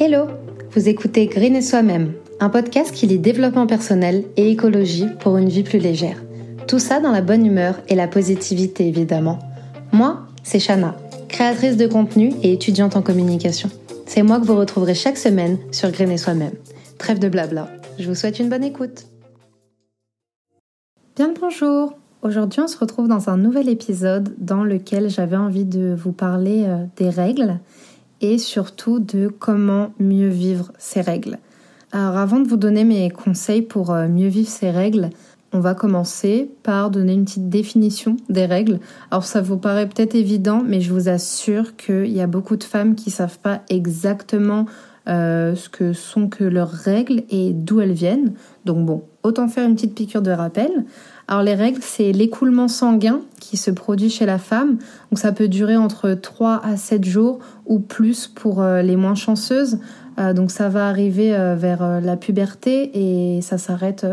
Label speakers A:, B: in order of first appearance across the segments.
A: Hello Vous écoutez Green et Soi-même, un podcast qui lit développement personnel et écologie pour une vie plus légère. Tout ça dans la bonne humeur et la positivité évidemment. Moi, c'est Shana, créatrice de contenu et étudiante en communication. C'est moi que vous retrouverez chaque semaine sur Green et Soi-même. Trêve de blabla, je vous souhaite une bonne écoute. Bien le bonjour Aujourd'hui, on se retrouve dans un nouvel épisode dans lequel j'avais envie de vous parler euh, des règles et surtout de comment mieux vivre ces règles. Alors avant de vous donner mes conseils pour euh, mieux vivre ces règles, on va commencer par donner une petite définition des règles. Alors ça vous paraît peut-être évident, mais je vous assure qu'il y a beaucoup de femmes qui savent pas exactement euh, ce que sont que leurs règles et d'où elles viennent. Donc bon, autant faire une petite piqûre de rappel. Alors les règles, c'est l'écoulement sanguin qui se produit chez la femme. Donc ça peut durer entre 3 à 7 jours ou plus pour euh, les moins chanceuses. Euh, donc ça va arriver euh, vers la puberté et ça s'arrête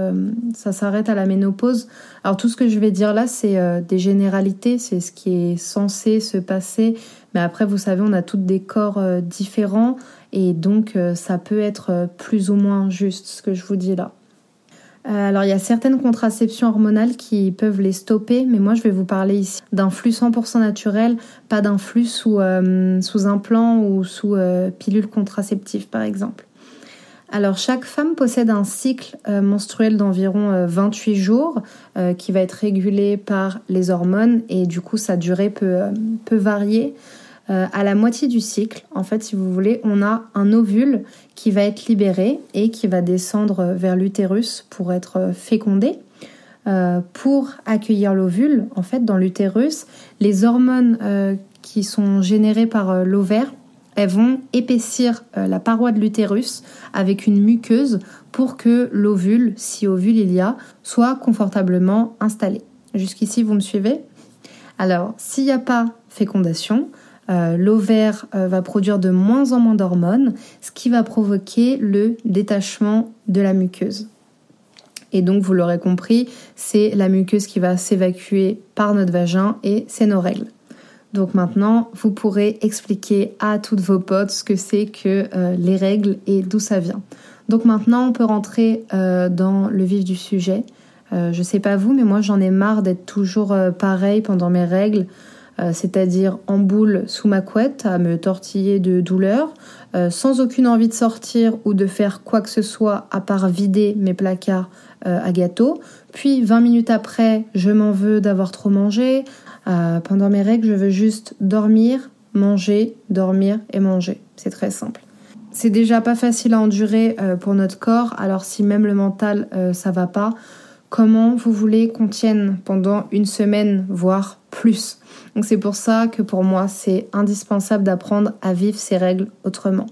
A: ça s'arrête à la ménopause. Alors tout ce que je vais dire là, c'est des généralités, c'est ce qui est censé se passer. Mais après, vous savez, on a toutes des corps différents et donc ça peut être plus ou moins juste ce que je vous dis là. Euh, alors il y a certaines contraceptions hormonales qui peuvent les stopper, mais moi je vais vous parler ici d'un flux 100% naturel, pas d'un flux sous, euh, sous implant ou sous euh, pilule contraceptive par exemple. Alors chaque femme possède un cycle menstruel d'environ 28 jours qui va être régulé par les hormones et du coup sa durée peut varier. Euh, à la moitié du cycle, en fait, si vous voulez, on a un ovule qui va être libéré et qui va descendre vers l'utérus pour être fécondé. Euh, pour accueillir l'ovule, en fait, dans l'utérus, les hormones euh, qui sont générées par l'ovaire, elles vont épaissir la paroi de l'utérus avec une muqueuse pour que l'ovule, si ovule il y a, soit confortablement installé. Jusqu'ici, vous me suivez? Alors, s'il n'y a pas fécondation, euh, l'ovaire euh, va produire de moins en moins d'hormones, ce qui va provoquer le détachement de la muqueuse. Et donc, vous l'aurez compris, c'est la muqueuse qui va s'évacuer par notre vagin et c'est nos règles. Donc maintenant, vous pourrez expliquer à toutes vos potes ce que c'est que euh, les règles et d'où ça vient. Donc maintenant, on peut rentrer dans le vif du sujet. je sais pas vous, mais moi j'en ai marre d'être toujours pareil pendant mes règles. Euh, c'est-à-dire en boule sous ma couette, à me tortiller de douleur, euh, sans aucune envie de sortir ou de faire quoi que ce soit à part vider mes placards euh, à gâteaux. Puis 20 minutes après, je m'en veux d'avoir trop mangé. pendant mes règles, je veux juste dormir, manger, dormir et manger. C'est très simple. C'est déjà pas facile à endurer pour notre corps, alors si même le mental ça va pas, comment vous voulez qu'on tienne pendant une semaine, voire plus? Donc c'est pour ça que pour moi, c'est indispensable d'apprendre à vivre ces règles autrement.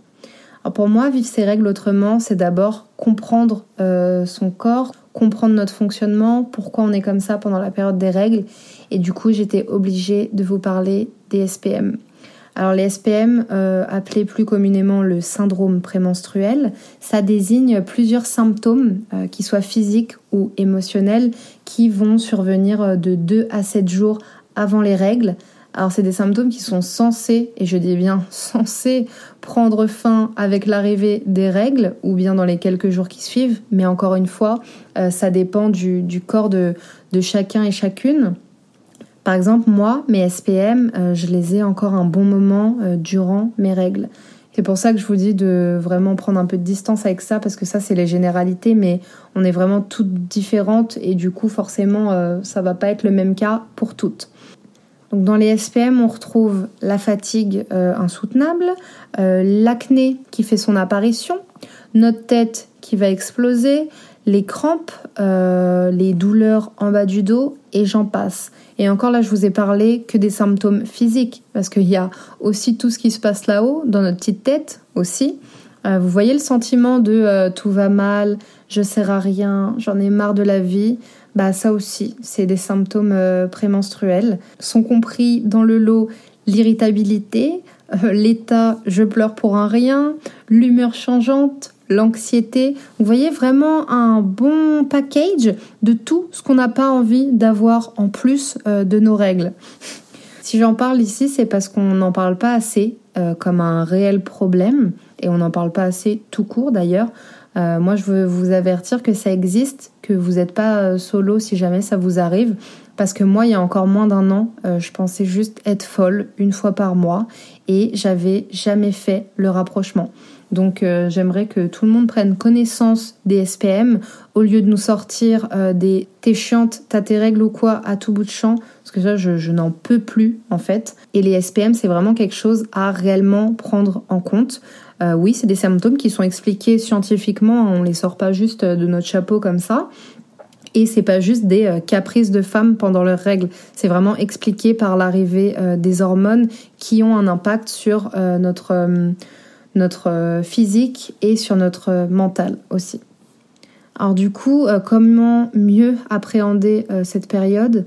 A: Alors pour moi, vivre ces règles autrement, c'est d'abord comprendre euh, son corps, comprendre notre fonctionnement, pourquoi on est comme ça pendant la période des règles. Et du coup, j'étais obligée de vous parler des SPM. Alors les SPM, euh, appelés plus communément le syndrome prémenstruel, ça désigne plusieurs symptômes, euh, qui soient physiques ou émotionnels, qui vont survenir de 2 à 7 jours avant les règles. Alors c'est des symptômes qui sont censés, et je dis bien censés, prendre fin avec l'arrivée des règles ou bien dans les quelques jours qui suivent. Mais encore une fois, euh, ça dépend du, corps de, chacun et chacune. Par exemple, moi, mes SPM, euh, je les ai encore un bon moment euh, durant mes règles. C'est pour ça que je vous dis de vraiment prendre un peu de distance avec ça, parce que ça, c'est les généralités, mais on est vraiment toutes différentes et du coup, forcément, ça va pas être le même cas pour toutes. Donc dans les SPM, on retrouve la fatigue euh, insoutenable, euh, l'acné qui fait son apparition, notre tête qui va exploser, les crampes, euh, les douleurs en bas du dos et j'en passe. Et encore là, je vous ai parlé que des symptômes physiques parce qu'il y a aussi tout ce qui se passe là-haut, dans notre petite tête aussi. vous voyez le sentiment de tout va mal, je sers à rien, j'en ai marre de la vie bah ça aussi, c'est des symptômes euh, prémenstruels. Sont compris dans le lot l'irritabilité, euh, l'état je pleure pour un rien, l'humeur changeante, l'anxiété. Vous voyez vraiment un bon package de tout ce qu'on n'a pas envie d'avoir en plus euh, de nos règles. Si j'en parle ici, c'est parce qu'on n'en parle pas assez comme un réel problème, et on n'en parle pas assez tout court d'ailleurs. Moi, je veux vous avertir que ça existe, que vous n'êtes pas solo si jamais ça vous arrive. Parce que moi, il y a encore moins d'un an, je pensais juste être folle une fois par mois et j'avais jamais fait le rapprochement. Donc euh, j'aimerais que tout le monde prenne connaissance des SPM au lieu de nous sortir euh, des t'es chiante, t'as tes règles ou quoi à tout bout de champ, parce que ça je, n'en peux plus en fait. Et les SPM c'est vraiment quelque chose à réellement prendre en compte. Euh, oui, c'est des symptômes qui sont expliqués scientifiquement, on les sort pas juste de notre chapeau comme ça. Et c'est pas juste des caprices de femmes pendant leurs règles, c'est vraiment expliqué par l'arrivée des hormones qui ont un impact sur notre notre euh, physique et sur notre mental aussi. Alors du coup, euh, comment mieux appréhender euh, cette période?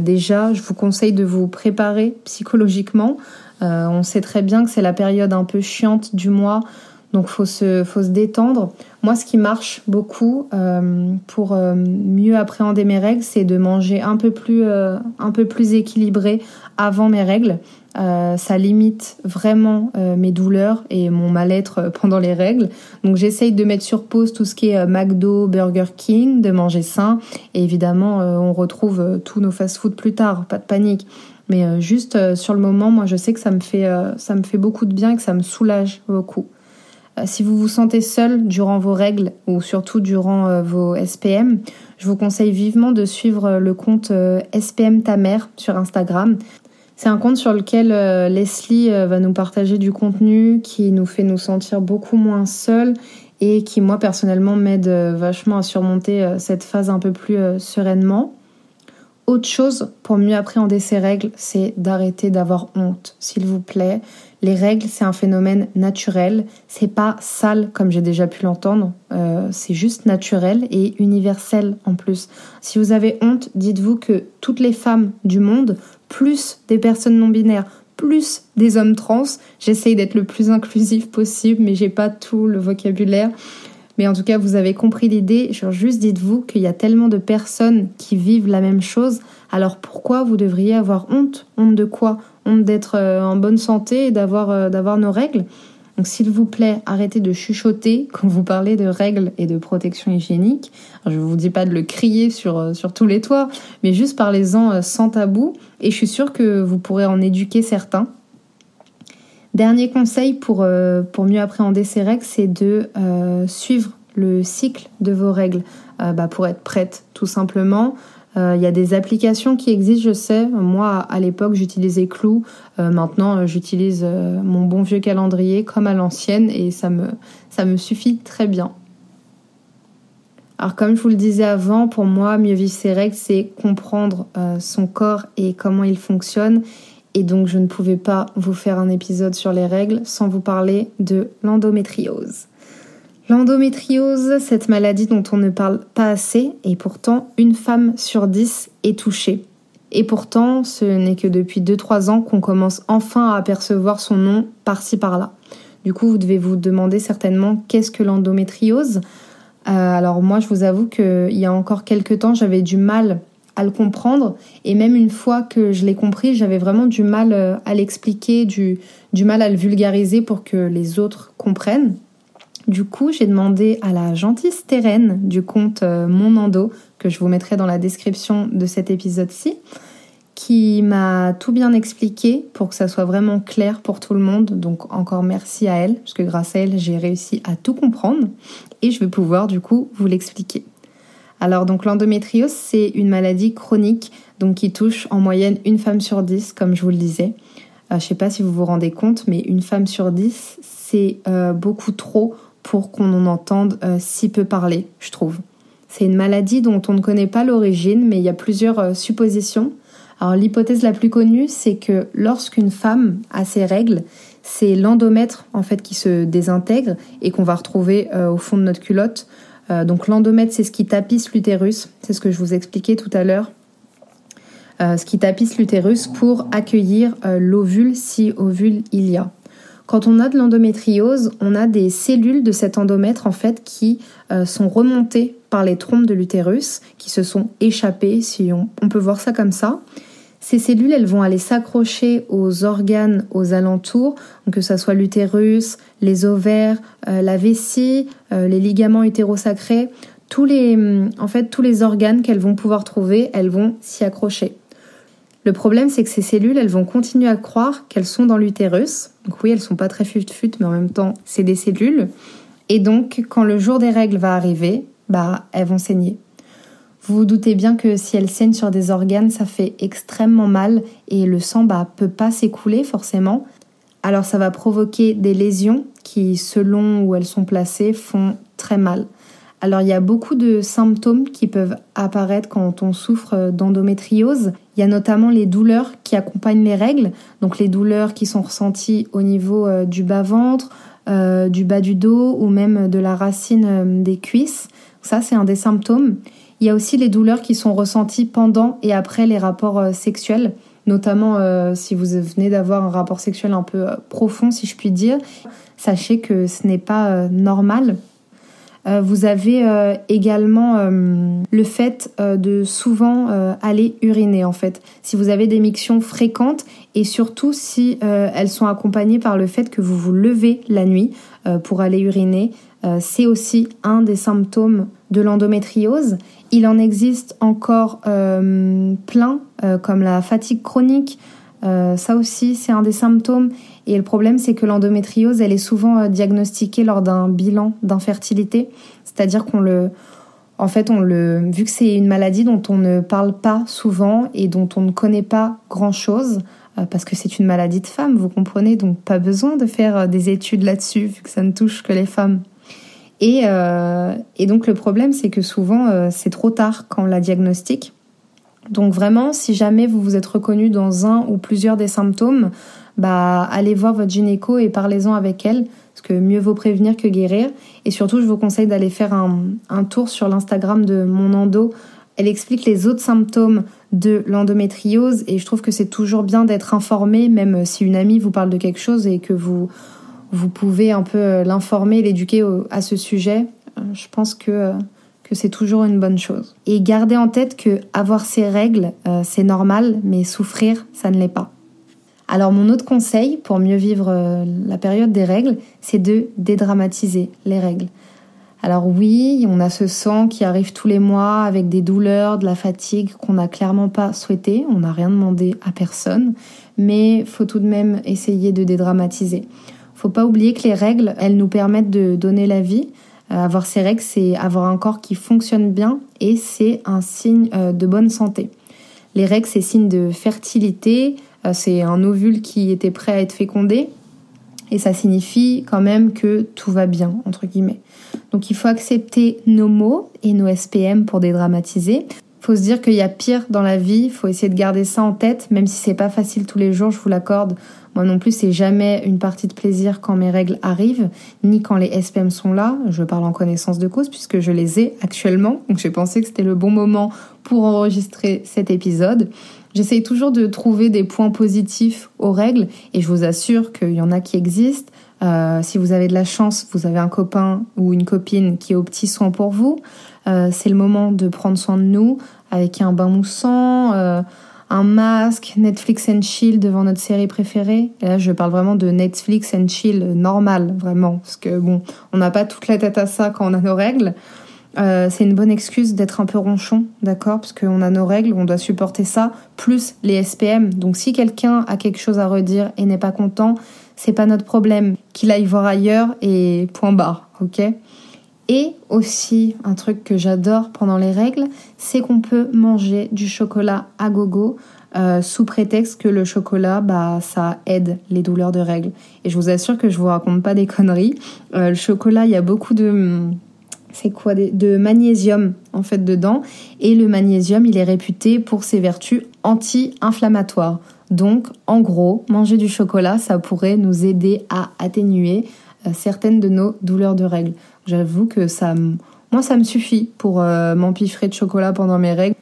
A: Déjà, je vous conseille de vous préparer psychologiquement. On sait très bien que c'est la période un peu chiante du mois, donc faut se, faut se détendre. Moi, ce qui marche beaucoup pour mieux appréhender mes règles, c'est de manger un peu plus, un peu plus équilibré avant mes règles. Euh, ça limite vraiment euh, mes douleurs et mon mal-être euh, pendant les règles. Donc j'essaye de mettre sur pause tout ce qui est McDo, Burger King, de manger sain. Et évidemment, on retrouve tous nos fast-food plus tard, pas de panique. Mais juste sur le moment, moi je sais que ça me fait, ça me fait beaucoup de bien et que ça me soulage beaucoup. Si vous vous sentez seul durant vos règles ou surtout durant vos SPM, je vous conseille vivement de suivre le compte SPM ta mère sur Instagram. C'est un compte sur lequel euh, Leslie euh, va nous partager du contenu qui nous fait nous sentir beaucoup moins seuls et qui, moi, personnellement, m'aide euh, vachement à surmonter cette phase un peu plus sereinement. Autre chose pour mieux appréhender ces règles, c'est d'arrêter d'avoir honte, s'il vous plaît. Les règles, c'est un phénomène naturel. C'est pas sale comme j'ai déjà pu l'entendre. c'est juste naturel et universel en plus. Si vous avez honte, dites-vous que toutes les femmes du monde plus des personnes non binaires, plus des hommes trans. J'essaye d'être le plus inclusif possible, mais j'ai pas tout le vocabulaire. Mais en tout cas, vous avez compris l'idée. Juste dites-vous qu'il y a tellement de personnes qui vivent la même chose. Alors pourquoi vous devriez avoir honte? Honte de quoi? Honte d'être euh, en bonne santé et d'avoir euh, d'avoir nos règles? Donc s'il vous plaît, arrêtez de chuchoter quand vous parlez de règles et de protection hygiénique. je ne vous dis pas de le crier sur, euh, sur tous les toits, mais juste parlez-en sans tabou et je suis sûre que vous pourrez en éduquer certains. Dernier conseil pour, euh, pour mieux appréhender ces règles, c'est de suivre le cycle de vos règles bah, pour être prête tout simplement. Euh, il y a des applications qui existent, je sais. Moi, à l'époque, j'utilisais Clou. Euh, maintenant, euh, j'utilise mon bon vieux calendrier comme à l'ancienne et ça me, ça me suffit très bien. Alors comme je vous le disais avant, pour moi, mieux vivre ses règles, c'est comprendre son corps et comment il fonctionne. Et donc je ne pouvais pas vous faire un épisode sur les règles sans vous parler de l'endométriose. L'endométriose, cette maladie dont on ne parle pas assez, et pourtant une femme sur dix est touchée. Et pourtant, ce n'est que depuis 2-3 ans qu'on commence enfin à apercevoir son nom par-ci par-là. Du coup, vous devez vous demander certainement qu'est-ce que l'endométriose? Euh, alors moi, je vous avoue qu'il y a encore quelques temps, j'avais du mal à le comprendre. Et même une fois que je l'ai compris, j'avais vraiment du mal euh, à l'expliquer, du, du mal à le vulgariser pour que les autres comprennent. Du coup, j'ai demandé à la gentille Stérène du compte euh, Mon Endo, que je vous mettrai dans la description de cet épisode-ci, qui m'a tout bien expliqué pour que ça soit vraiment clair pour tout le monde. Donc encore merci à elle, parce que grâce à elle, j'ai réussi à tout comprendre et je vais pouvoir du coup vous l'expliquer. Alors donc l'endométriose, c'est une maladie chronique donc qui touche en moyenne une femme sur dix, comme je vous le disais. Euh, je ne sais pas si vous vous rendez compte, mais une femme sur dix, c'est euh, beaucoup trop pour qu'on en entende euh, si peu parler, je trouve. C'est une maladie dont on ne connaît pas l'origine, mais il y a plusieurs suppositions. Alors l'hypothèse la plus connue, c'est que lorsqu'une femme a ses règles, c'est l'endomètre en fait qui se désintègre et qu'on va retrouver au fond de notre culotte. Donc l'endomètre, c'est ce qui tapisse l'utérus, c'est ce que je vous expliquais tout à l'heure. ce qui tapisse l'utérus pour accueillir l'ovule si ovule il y a. Quand on a de l'endométriose, on a des cellules de cet endomètre en fait qui euh, sont remontées par les trompes de l'utérus, qui se sont échappées, si on, peut voir ça comme ça. Ces cellules, elles vont aller s'accrocher aux organes aux alentours, que ce soit l'utérus, les ovaires, euh, la vessie, euh, les ligaments utérosacrés, tous les, hum, en fait, tous les organes qu'elles vont pouvoir trouver, elles vont s'y accrocher. Le problème, c'est que ces cellules, elles vont continuer à croire qu'elles sont dans l'utérus. Donc oui, elles sont pas très fut-fut, mais en même temps, c'est des cellules. Et donc, quand le jour des règles va arriver, bah, elles vont saigner. Vous vous doutez bien que si elles saignent sur des organes, ça fait extrêmement mal et le sang bah, peut pas s'écouler forcément. Alors ça va provoquer des lésions qui, selon où elles sont placées, font très mal. Alors il y a beaucoup de symptômes qui peuvent apparaître quand on souffre d'endométriose. Il y a notamment les douleurs qui accompagnent les règles, donc les douleurs qui sont ressenties au niveau euh, du bas-ventre, euh, du bas du dos ou même de la racine euh, des cuisses. Ça c'est un des symptômes. Il y a aussi les douleurs qui sont ressenties pendant et après les rapports euh, sexuels, notamment euh, si vous venez d'avoir un rapport sexuel un peu euh, profond, si je puis dire. Sachez que ce n'est pas normal. Vous avez également le fait de souvent aller uriner en fait. Si vous avez des mictions fréquentes et surtout si elles sont accompagnées par le fait que vous vous levez la nuit pour aller uriner, c'est aussi un des symptômes de l'endométriose. Il en existe encore euh, plein, euh, comme la fatigue chronique. Euh, ça aussi, c'est un des symptômes. Et le problème, c'est que l'endométriose, elle est souvent diagnostiquée lors d'un bilan d'infertilité. C'est-à-dire qu'on le, en fait, on vu que c'est une maladie dont on ne parle pas souvent et dont on ne connaît pas grand-chose, parce que c'est une maladie de femme, vous comprenez, donc pas besoin de faire des études là-dessus, vu que ça ne touche que les femmes. Et, euh, et donc le problème, c'est que souvent, euh, c'est trop tard quand on la diagnostique. Donc vraiment, si jamais vous vous êtes reconnu dans un ou plusieurs des symptômes, bah allez voir votre gynéco et parlez-en avec elle, parce que mieux vaut prévenir que guérir. Et surtout, je vous conseille d'aller faire un, un tour sur l'Instagram de mon endo. Elle explique les autres symptômes de l'endométriose et je trouve que c'est toujours bien d'être informé, même si une amie vous parle de quelque chose et que vous vous pouvez un peu euh, l'informer, l'éduquer à ce sujet. Euh, je pense que, euh, que c'est toujours une bonne chose. Et gardez en tête que avoir ces règles, c'est normal, mais souffrir, ça ne l'est pas. Alors mon autre conseil pour mieux vivre la période des règles, c'est de dédramatiser les règles. Alors oui, on a ce sang qui arrive tous les mois avec des douleurs, de la fatigue qu'on n'a clairement pas souhaité, on n'a rien demandé à personne, mais faut tout de même essayer de dédramatiser. Faut pas oublier que les règles, elles nous permettent de donner la vie. Euh, avoir ces règles, c'est avoir un corps qui fonctionne bien et c'est un signe euh, de bonne santé. Les règles, c'est signe de fertilité, euh, c'est un ovule qui était prêt à être fécondé et ça signifie quand même que tout va bien, entre guillemets. Donc il faut accepter nos mots et nos SPM pour dédramatiser. Faut se dire qu'il y a pire dans la vie, faut essayer de garder ça en tête, même si c'est pas facile tous les jours, je vous l'accorde. Moi non plus, c'est jamais une partie de plaisir quand mes règles arrivent, ni quand les SPM sont là. Je parle en connaissance de cause puisque je les ai actuellement. Donc j'ai pensé que c'était le bon moment pour enregistrer cet épisode. J'essaye toujours de trouver des points positifs aux règles et je vous assure qu'il y en a qui existent. Euh, si vous avez de la chance, vous avez un copain ou une copine qui est au petit soin pour vous. Euh, c'est le moment de prendre soin de nous avec un bain moussant, euh, un masque, Netflix and chill devant notre série préférée. Et là, je parle vraiment de Netflix and chill normal, vraiment, parce que bon, on n'a pas toute la tête à ça quand on a nos règles. Euh, c'est une bonne excuse d'être un peu ronchon, d'accord? Parce qu'on a nos règles, on doit supporter ça, plus les SPM. Donc si quelqu'un a quelque chose à redire et n'est pas content, c'est pas notre problème. Qu'il aille voir ailleurs et point barre, ok? Et aussi, un truc que j'adore pendant les règles, c'est qu'on peut manger du chocolat à gogo euh, sous prétexte que le chocolat, bah, ça aide les douleurs de règles. Et je vous assure que je vous raconte pas des conneries. Euh, le chocolat, il y a beaucoup de, c'est quoi, de magnésium en fait dedans. Et le magnésium, il est réputé pour ses vertus anti-inflammatoires. Donc, en gros, manger du chocolat, ça pourrait nous aider à atténuer euh, certaines de nos douleurs de règles. J'avoue que ça, moi, ça me suffit pour euh, m'empiffrer de chocolat pendant mes règles.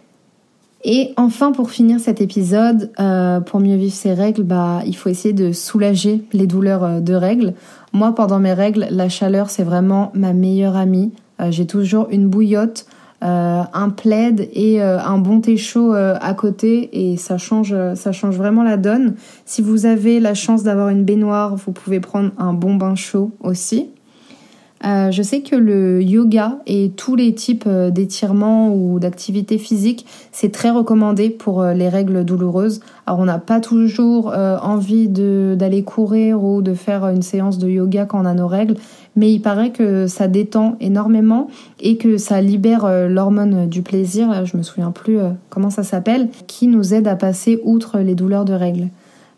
A: Et enfin, pour finir cet épisode, euh, pour mieux vivre ces règles, bah, il faut essayer de soulager les douleurs euh, de règles. Moi, pendant mes règles, la chaleur, c'est vraiment ma meilleure amie. J'ai toujours une bouillotte un plaid et un bon thé chaud à côté et ça change, ça change vraiment la donne. Si vous avez la chance d'avoir une baignoire, vous pouvez prendre un bon bain chaud aussi. Euh, je sais que le yoga et tous les types euh, d'étirements ou d'activités physiques, c'est très recommandé pour euh, les règles douloureuses. Alors on n'a pas toujours envie d'aller courir ou de faire une séance de yoga quand on a nos règles, mais il paraît que ça détend énormément et que ça libère l'hormone du plaisir, je me souviens plus comment ça s'appelle, qui nous aide à passer outre les douleurs de règles.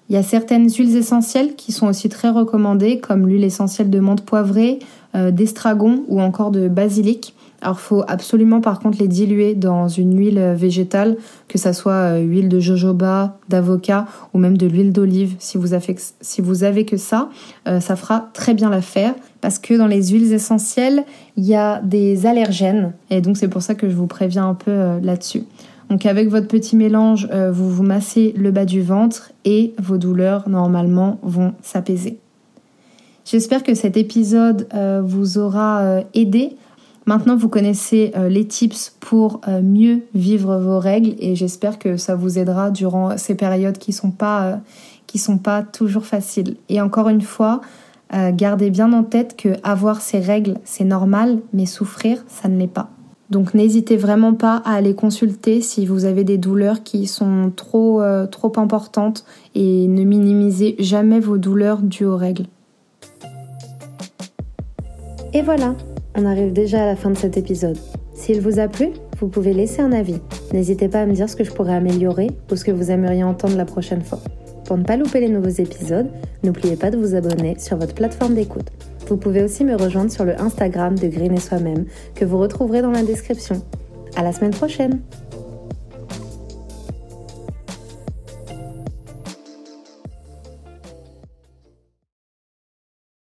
A: Il y a certaines huiles essentielles qui sont aussi très recommandées, comme l'huile essentielle de menthe poivrée, euh, d'estragon ou encore de basilic. Alors faut absolument par contre les diluer dans une huile végétale, que ça soit euh, huile de jojoba, d'avocat ou même de l'huile d'olive. Si vous avez que ça, euh, ça fera très bien l'affaire parce que dans les huiles essentielles, il y a des allergènes et donc c'est pour ça que je vous préviens un peu là-dessus. Donc avec votre petit mélange, euh, vous vous massez le bas du ventre et vos douleurs normalement vont s'apaiser. J'espère que cet épisode euh, vous aura euh, aidé. Maintenant, vous connaissez les tips pour mieux vivre vos règles et j'espère que ça vous aidera durant ces périodes qui sont sont pas toujours faciles. Et encore une fois, gardez bien en tête que avoir ces règles, c'est normal, mais souffrir, ça ne l'est pas. Donc n'hésitez vraiment pas à aller consulter si vous avez des douleurs qui sont trop, euh, trop importantes et ne minimisez jamais vos douleurs dues aux règles. Et voilà, on arrive déjà à la fin de cet épisode. S'il vous a plu, vous pouvez laisser un avis. N'hésitez pas à me dire ce que je pourrais améliorer ou ce que vous aimeriez entendre la prochaine fois. Pour ne pas louper les nouveaux épisodes, n'oubliez pas de vous abonner sur votre plateforme d'écoute. Vous pouvez aussi me rejoindre sur le Instagram de Green et Soi-même que vous retrouverez dans la description. À la semaine prochaine!